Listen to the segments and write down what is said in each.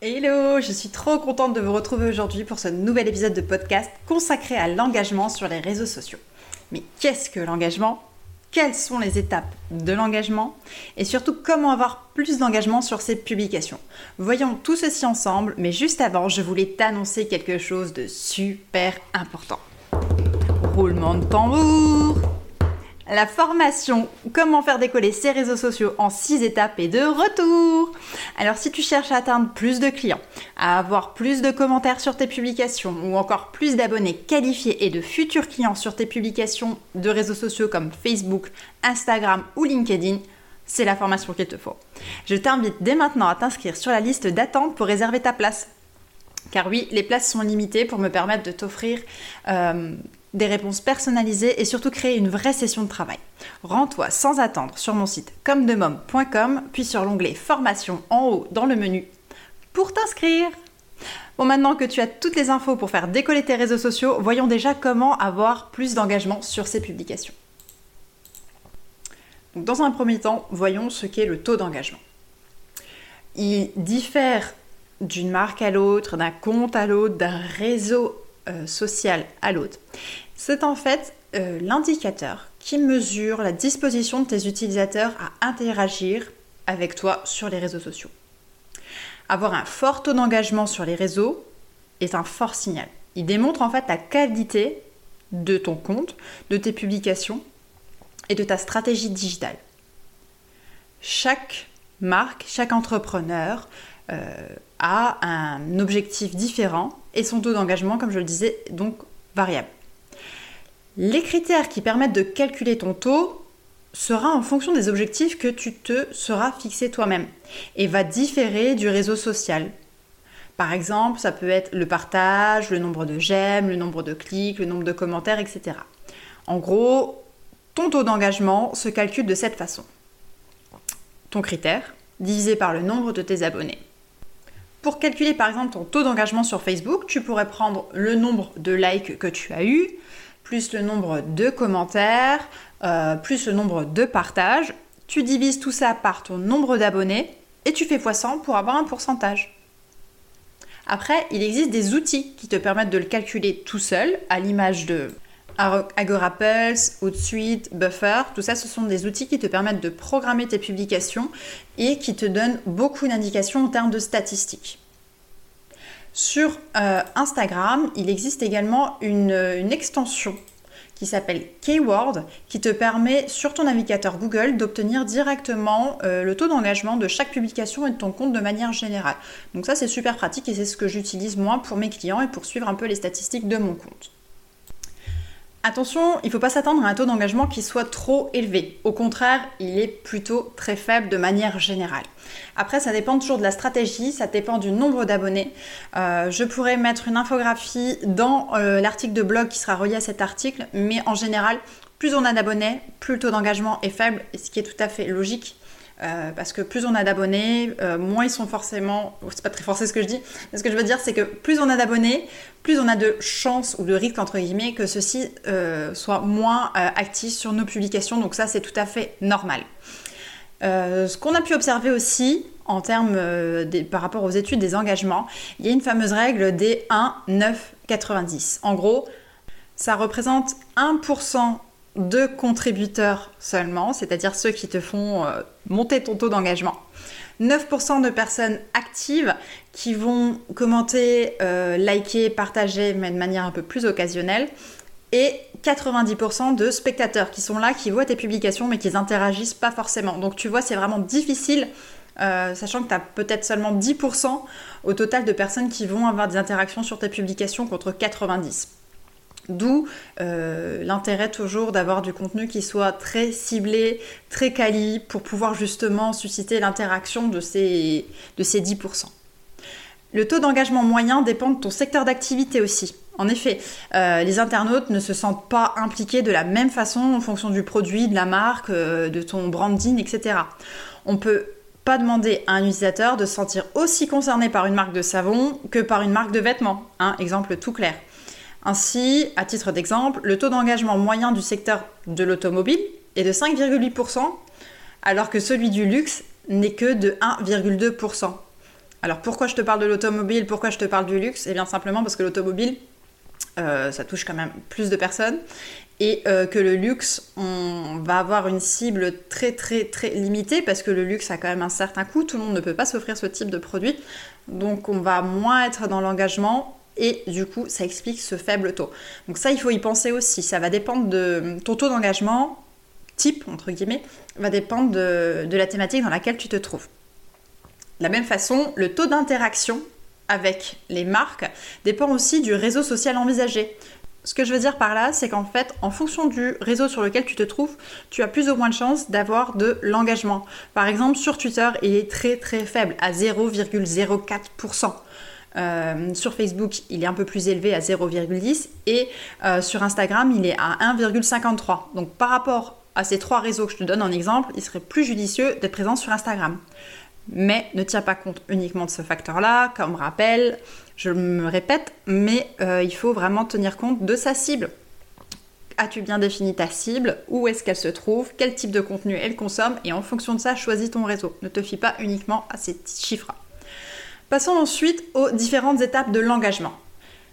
Hello, je suis trop contente de vous retrouver aujourd'hui pour ce nouvel épisode de podcast consacré à l'engagement sur les réseaux sociaux. Mais qu'est-ce que l'engagement? Quelles sont les étapes de l'engagement? Et surtout comment avoir plus d'engagement sur ces publications? Voyons tout ceci ensemble, mais juste avant, je voulais t'annoncer quelque chose de super important. Roulement de tambour la formation Comment faire décoller ses réseaux sociaux en 6 étapes est de retour. Alors si tu cherches à atteindre plus de clients, à avoir plus de commentaires sur tes publications ou encore plus d'abonnés qualifiés et de futurs clients sur tes publications de réseaux sociaux comme Facebook, Instagram ou LinkedIn, c'est la formation qu'il te faut. Je t'invite dès maintenant à t'inscrire sur la liste d'attente pour réserver ta place. Car oui, les places sont limitées pour me permettre de t'offrir euh, des réponses personnalisées et surtout créer une vraie session de travail. Rends-toi sans attendre sur mon site comdemom.com puis sur l'onglet formation en haut dans le menu pour t'inscrire. Bon, maintenant que tu as toutes les infos pour faire décoller tes réseaux sociaux, voyons déjà comment avoir plus d'engagement sur ces publications. dans un premier temps, voyons ce qu'est le taux d'engagement. Il diffère d'une marque à l'autre, d'un compte à l'autre, d'un réseau euh, social à l'autre. C'est en fait euh, l'indicateur qui mesure la disposition de tes utilisateurs à interagir avec toi sur les réseaux sociaux. Avoir un fort taux d'engagement sur les réseaux est un fort signal. Il démontre en fait la qualité de ton compte, de tes publications et de ta stratégie digitale. Chaque marque, chaque entrepreneur euh, a un objectif différent et son taux d'engagement, comme je le disais, donc variable. Les critères qui permettent de calculer ton taux sera en fonction des objectifs que tu te seras fixé toi-même et va différer du réseau social. Par exemple, ça peut être le partage, le nombre de j'aime, le nombre de clics, le nombre de commentaires, etc. En gros, ton taux d'engagement se calcule de cette façon. Ton critère divisé par le nombre de tes abonnés. Pour calculer par exemple ton taux d'engagement sur Facebook, tu pourrais prendre le nombre de likes que tu as eu, plus le nombre de commentaires, euh, plus le nombre de partages. Tu divises tout ça par ton nombre d'abonnés et tu fais x100 pour avoir un pourcentage. Après, il existe des outils qui te permettent de le calculer tout seul, à l'image de Agora Pulse, Hootsuite, Buffer, tout ça, ce sont des outils qui te permettent de programmer tes publications et qui te donnent beaucoup d'indications en termes de statistiques. Sur euh, Instagram, il existe également une, extension qui s'appelle Keyword, qui te permet sur ton navigateur Google d'obtenir directement euh, le taux d'engagement de chaque publication et de ton compte de manière générale. Donc ça c'est super pratique et c'est ce que j'utilise moi pour mes clients et pour suivre un peu les statistiques de mon compte. Attention, il ne faut pas s'attendre à un taux d'engagement qui soit trop élevé. Au contraire, il est plutôt très faible de manière générale. Après, ça dépend toujours de la stratégie, ça dépend du nombre d'abonnés. Euh, je pourrais mettre une infographie dans euh, l'article de blog qui sera relié à cet article, mais en général, plus on a d'abonnés, plus le taux d'engagement est faible, ce qui est tout à fait logique. Euh, parce que plus on a d'abonnés, euh, moins ils sont forcément. C'est pas très forcé ce que je dis, mais ce que je veux dire, c'est que plus on a d'abonnés, plus on a de chances ou de risques entre guillemets que ceux-ci euh, soient moins actifs sur nos publications. Donc ça, c'est tout à fait normal. ce qu'on a pu observer aussi en termes par rapport aux études des engagements, il y a une fameuse règle des 1, 9, 90. En gros, ça représente 1% de contributeurs seulement, c'est-à-dire ceux qui te font euh, monter ton taux d'engagement. 9% de personnes actives qui vont commenter, euh, liker, partager, mais de manière un peu plus occasionnelle. Et 90% de spectateurs qui sont là, qui voient tes publications, mais qui n'interagissent pas forcément. Donc tu vois, c'est vraiment difficile, euh, sachant que tu as peut-être seulement 10% au total de personnes qui vont avoir des interactions sur tes publications contre 90%. D'où euh, l'intérêt toujours d'avoir du contenu qui soit très ciblé, très quali, pour pouvoir justement susciter l'interaction de ces, de ces 10%. Le taux d'engagement moyen dépend de ton secteur d'activité aussi. En effet, euh, les internautes ne se sentent pas impliqués de la même façon en fonction du produit, de la marque, euh, de ton branding, etc. On peut pas demander à un utilisateur de se sentir aussi concerné par une marque de savon que par une marque de vêtements. Un exemple tout clair. Ainsi, à titre d'exemple, le taux d'engagement moyen du secteur de l'automobile est de 5,8%, alors que celui du luxe n'est que de 1,2%. Alors pourquoi je te parle de l'automobile, pourquoi je te parle du luxe? Eh bien simplement parce que l'automobile, euh, ça touche quand même plus de personnes et euh, que le luxe, on va avoir une cible très très très limitée parce que le luxe a quand même un certain coût, tout le monde ne peut pas s'offrir ce type de produit, donc on va moins être dans l'engagement et du coup ça explique ce faible taux. Donc ça il faut y penser aussi, ça va dépendre de ton taux d'engagement, type entre guillemets, va dépendre de la thématique dans laquelle tu te trouves. De la même façon, le taux d'interaction avec les marques dépend aussi du réseau social envisagé. Ce que je veux dire par là, c'est qu'en fait, en fonction du réseau sur lequel tu te trouves, tu as plus ou moins de chances d'avoir de l'engagement. Par exemple, sur Twitter, il est très très faible, à 0,04%. Euh, sur Facebook, il est un peu plus élevé à 0,10 et euh, sur Instagram, il est à 1,53. Donc par rapport à ces trois réseaux que je te donne en exemple, il serait plus judicieux d'être présent sur Instagram mais ne tient pas compte uniquement de ce facteur-là. Comme rappel, je me répète, mais euh, il faut vraiment tenir compte de sa cible. As-tu bien défini ta cible? Où est-ce qu'elle se trouve? Quel type de contenu elle consomme? Et en fonction de ça, choisis ton réseau. Ne te fie pas uniquement à ces chiffres. Passons ensuite aux différentes étapes de l'engagement.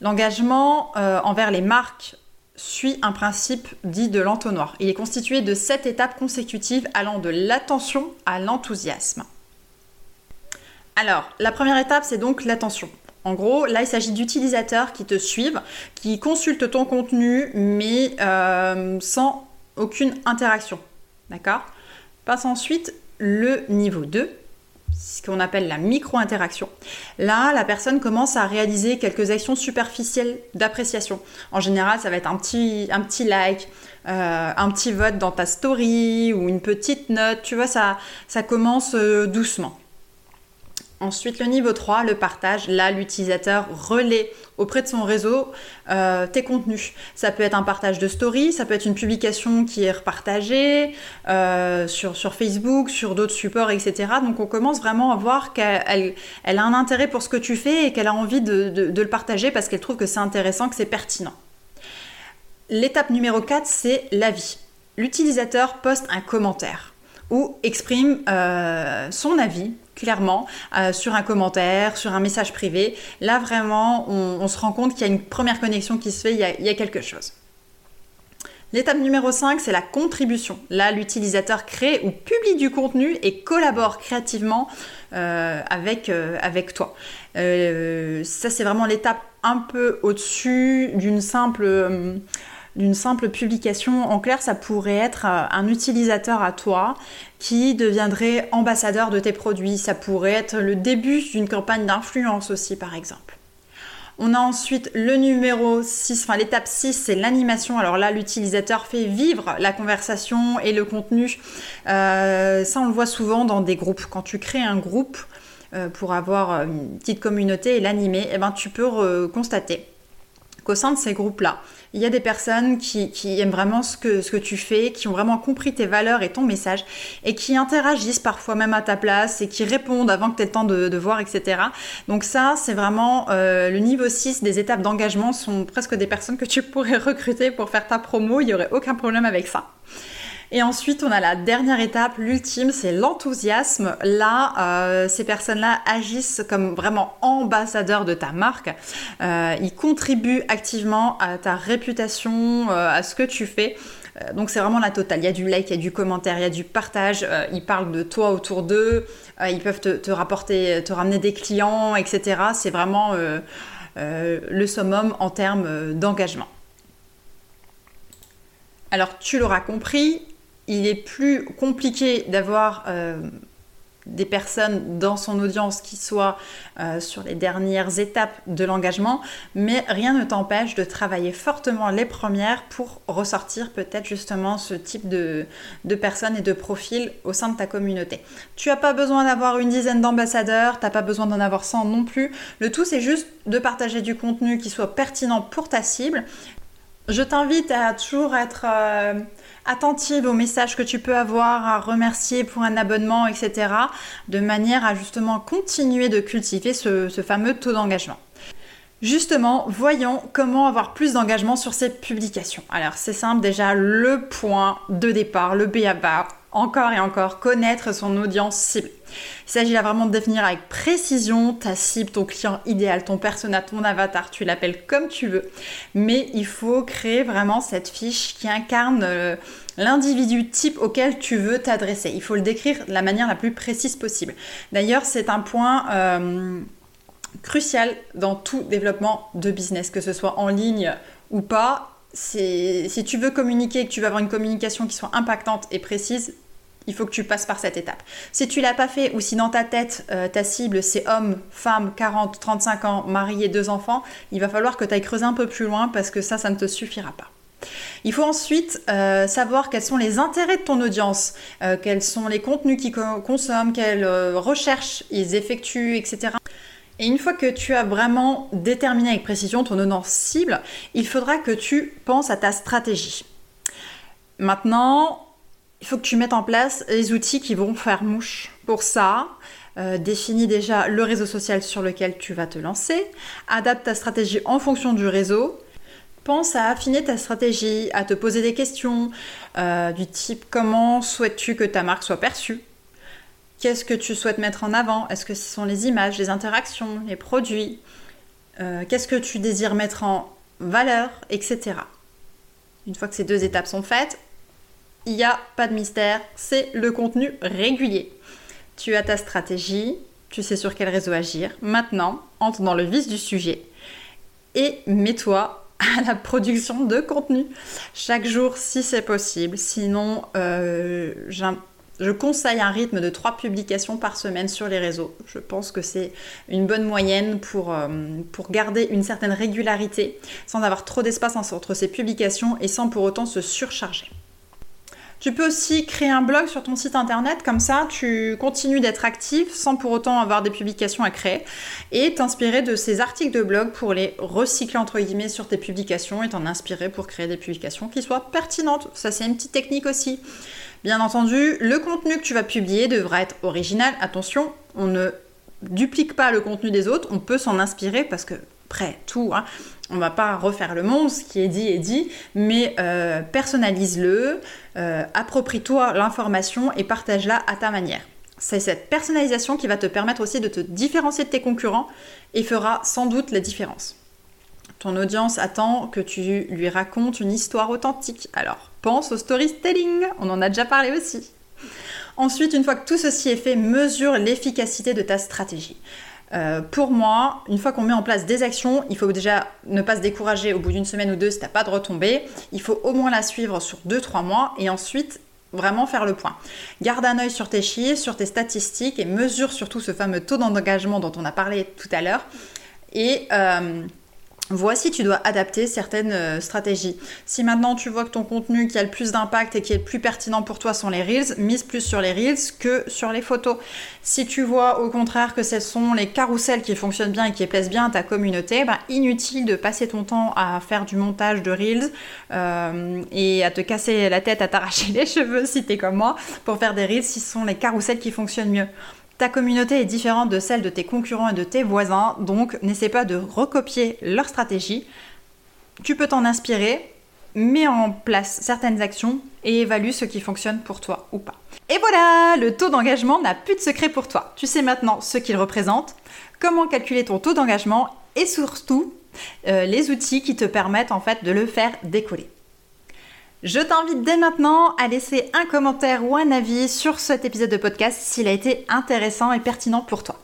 L'engagement euh, envers les marques suit un principe dit de l'entonnoir. Il est constitué de sept étapes consécutives allant de l'attention à l'enthousiasme. Alors, la première étape, c'est donc l'attention. En gros, là, il s'agit d'utilisateurs qui te suivent, qui consultent ton contenu, mais euh, sans aucune interaction. D'accord? Passe ensuite le niveau 2, ce qu'on appelle la micro-interaction. Là, la personne commence à réaliser quelques actions superficielles d'appréciation. En général, ça va être un petit, un petit like, euh, un petit vote dans ta story ou une petite note. Tu vois, ça, ça commence euh, doucement. Ensuite, le niveau 3, le partage. Là, l'utilisateur relaie auprès de son réseau euh, tes contenus. Ça peut être un partage de story, ça peut être une publication qui est repartagée euh, sur, sur, Facebook, sur d'autres supports, etc. Donc on commence vraiment à voir qu'elle elle a un intérêt pour ce que tu fais et qu'elle a envie de, de le partager parce qu'elle trouve que c'est intéressant, que c'est pertinent. L'étape numéro 4, c'est l'avis. L'utilisateur poste un commentaire ou exprime euh, son avis clairement euh, sur un commentaire, sur un message privé. Là vraiment, on, se rend compte qu'il y a une première connexion qui se fait, il y a, quelque chose. L'étape numéro 5, c'est la contribution. Là, l'utilisateur crée ou publie du contenu et collabore créativement euh, avec, avec toi. ça, c'est vraiment l'étape un peu au-dessus d'une simple d'une simple publication. En clair, ça pourrait être euh, un utilisateur à toi qui deviendrait ambassadeur de tes produits. Ça pourrait être le début d'une campagne d'influence aussi, par exemple. On a ensuite le numéro 6, enfin l'étape 6, c'est l'animation. Alors là, l'utilisateur fait vivre la conversation et le contenu. Euh, ça, on le voit souvent dans des groupes. Quand tu crées un groupe euh, pour avoir une petite communauté et l'animer, eh ben, tu peux constater qu'au sein de ces groupes-là, il y a des personnes qui, aiment vraiment ce que, ce que tu fais, qui ont vraiment compris tes valeurs et ton message, et qui interagissent parfois même à ta place et qui répondent avant que tu aies le temps de, voir, etc. Donc ça, c'est vraiment euh, le niveau 6 des étapes d'engagement sont presque des personnes que tu pourrais recruter pour faire ta promo, il n'y aurait aucun problème avec ça. Et ensuite, on a la dernière étape, l'ultime, c'est l'enthousiasme. Là, euh, ces personnes-là agissent comme vraiment ambassadeurs de ta marque. Euh, ils contribuent activement à ta réputation, euh, à ce que tu fais. Donc c'est vraiment la totale. Il y a du like, il y a du commentaire, il y a du partage. ils parlent de toi autour d'eux. ils peuvent te, rapporter, te ramener des clients, etc. C'est vraiment le summum en termes d'engagement. Alors tu l'auras compris, il est plus compliqué d'avoir euh, des personnes dans son audience qui soient euh, sur les dernières étapes de l'engagement, mais rien ne t'empêche de travailler fortement les premières pour ressortir peut-être justement ce type de, de personnes et de profils au sein de ta communauté. Tu n'as pas besoin d'avoir une dizaine d'ambassadeurs, tu n'as pas besoin d'en avoir 100 non plus. Le tout, c'est juste de partager du contenu qui soit pertinent pour ta cible. Je t'invite à toujours être... Euh, attentive aux messages que tu peux avoir, à remercier pour un abonnement, etc. De manière à justement continuer de cultiver ce, fameux taux d'engagement. Justement, voyons comment avoir plus d'engagement sur ces publications. Alors c'est simple déjà, le point de départ, le BABA, encore et encore, connaître son audience cible. Il s'agit là vraiment de définir avec précision ta cible, ton client idéal, ton persona, ton avatar, tu l'appelles comme tu veux. Mais il faut créer vraiment cette fiche qui incarne euh, l'individu type auquel tu veux t'adresser. Il faut le décrire de la manière la plus précise possible. D'ailleurs, c'est un point... Euh, crucial dans tout développement de business, que ce soit en ligne ou pas. Si tu veux communiquer, que tu veux avoir une communication qui soit impactante et précise, il faut que tu passes par cette étape. Si tu l'as pas fait ou si dans ta tête euh, ta cible c'est homme, femme, 40, 35 ans, marié, deux enfants, il va falloir que tu ailles creuser un peu plus loin parce que ça, ça ne te suffira pas. Il faut ensuite euh, savoir quels sont les intérêts de ton audience, euh, quels sont les contenus qu'ils consomment, quelles recherches ils effectuent, etc. Et une fois que tu as vraiment déterminé avec précision ton audience cible, il faudra que tu penses à ta stratégie. Maintenant, il faut que tu mettes en place les outils qui vont faire mouche. Pour ça, euh, définis déjà le réseau social sur lequel tu vas te lancer, adapte ta stratégie en fonction du réseau, pense à affiner ta stratégie, à te poser des questions euh, du type comment souhaites-tu que ta marque soit perçue? Qu'est-ce que tu souhaites mettre en avant? Est-ce que ce sont les images, les interactions, les produits? Euh, Qu'est-ce que tu désires mettre en valeur, etc. Une fois que ces deux étapes sont faites, il n'y a pas de mystère, c'est le contenu régulier. Tu as ta stratégie, tu sais sur quel réseau agir. Maintenant, entre dans le vif du sujet et mets-toi à la production de contenu chaque jour si c'est possible. Sinon, euh, je conseille un rythme de 3 publications par semaine sur les réseaux. Je pense que c'est une bonne moyenne pour, euh, pour garder une certaine régularité sans avoir trop d'espace entre ces publications et sans pour autant se surcharger. Tu peux aussi créer un blog sur ton site internet, comme ça tu continues d'être actif sans pour autant avoir des publications à créer et t'inspirer de ces articles de blog pour les recycler entre guillemets sur tes publications et t'en inspirer pour créer des publications qui soient pertinentes. Ça c'est une petite technique aussi. Bien entendu, le contenu que tu vas publier devra être original. Attention, on ne duplique pas le contenu des autres, on peut s'en inspirer parce que après tout, hein, on va pas refaire le monde, ce qui est dit est dit, mais euh, personnalise-le, euh, approprie-toi l'information et partage-la à ta manière. C'est cette personnalisation qui va te permettre aussi de te différencier de tes concurrents et fera sans doute la différence. Ton audience attend que tu lui racontes une histoire authentique. Alors pense au storytelling, on en a déjà parlé aussi. Ensuite, une fois que tout ceci est fait, mesure l'efficacité de ta stratégie. Euh, pour moi, une fois qu'on met en place des actions, il faut déjà ne pas se décourager au bout d'une semaine ou deux si t'as pas de retombée. Il faut au moins la suivre sur 2-3 mois et ensuite vraiment faire le point. Garde un œil sur tes chiffres, sur tes statistiques et mesure surtout ce fameux taux d'engagement dont on a parlé tout à l'heure. Euh, Voici, tu dois adapter certaines euh, stratégies. Si maintenant tu vois que ton contenu qui a le plus d'impact et qui est le plus pertinent pour toi sont les reels, mise plus sur les reels que sur les photos. Si tu vois au contraire que ce sont les carousels qui fonctionnent bien et qui plaisent bien à ta communauté, ben, inutile de passer ton temps à faire du montage de reels euh, et à te casser la tête, à t'arracher les cheveux si t'es comme moi pour faire des reels si ce sont les carousels qui fonctionnent mieux. Ta communauté est différente de celle de tes concurrents et de tes voisins, donc n'essaie pas de recopier leur stratégie. Tu peux t'en inspirer, mets en place certaines actions et évalue ce qui fonctionne pour toi ou pas. Et voilà, le taux d'engagement n'a plus de secret pour toi. Tu sais maintenant ce qu'il représente, comment calculer ton taux d'engagement et surtout euh, les outils qui te permettent en fait de le faire décoller. Je t'invite dès maintenant à laisser un commentaire ou un avis sur cet épisode de podcast s'il a été intéressant et pertinent pour toi.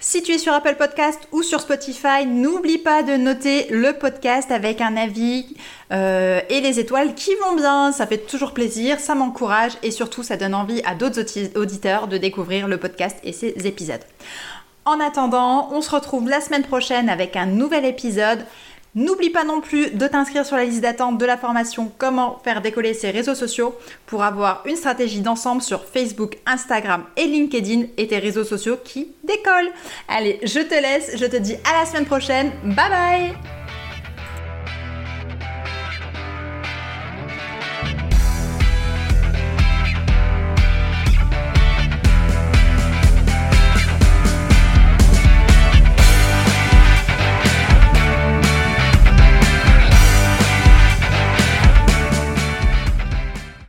Si tu es sur Apple Podcast ou sur Spotify, n'oublie pas de noter le podcast avec un avis euh, et les étoiles qui vont bien. Ça fait toujours plaisir, ça m'encourage et surtout ça donne envie à d'autres auditeurs de découvrir le podcast et ses épisodes. En attendant, on se retrouve la semaine prochaine avec un nouvel épisode. N'oublie pas non plus de t'inscrire sur la liste d'attente de la formation Comment faire décoller ses réseaux sociaux pour avoir une stratégie d'ensemble sur Facebook, Instagram et LinkedIn et tes réseaux sociaux qui décollent. Allez, je te laisse, je te dis à la semaine prochaine. Bye bye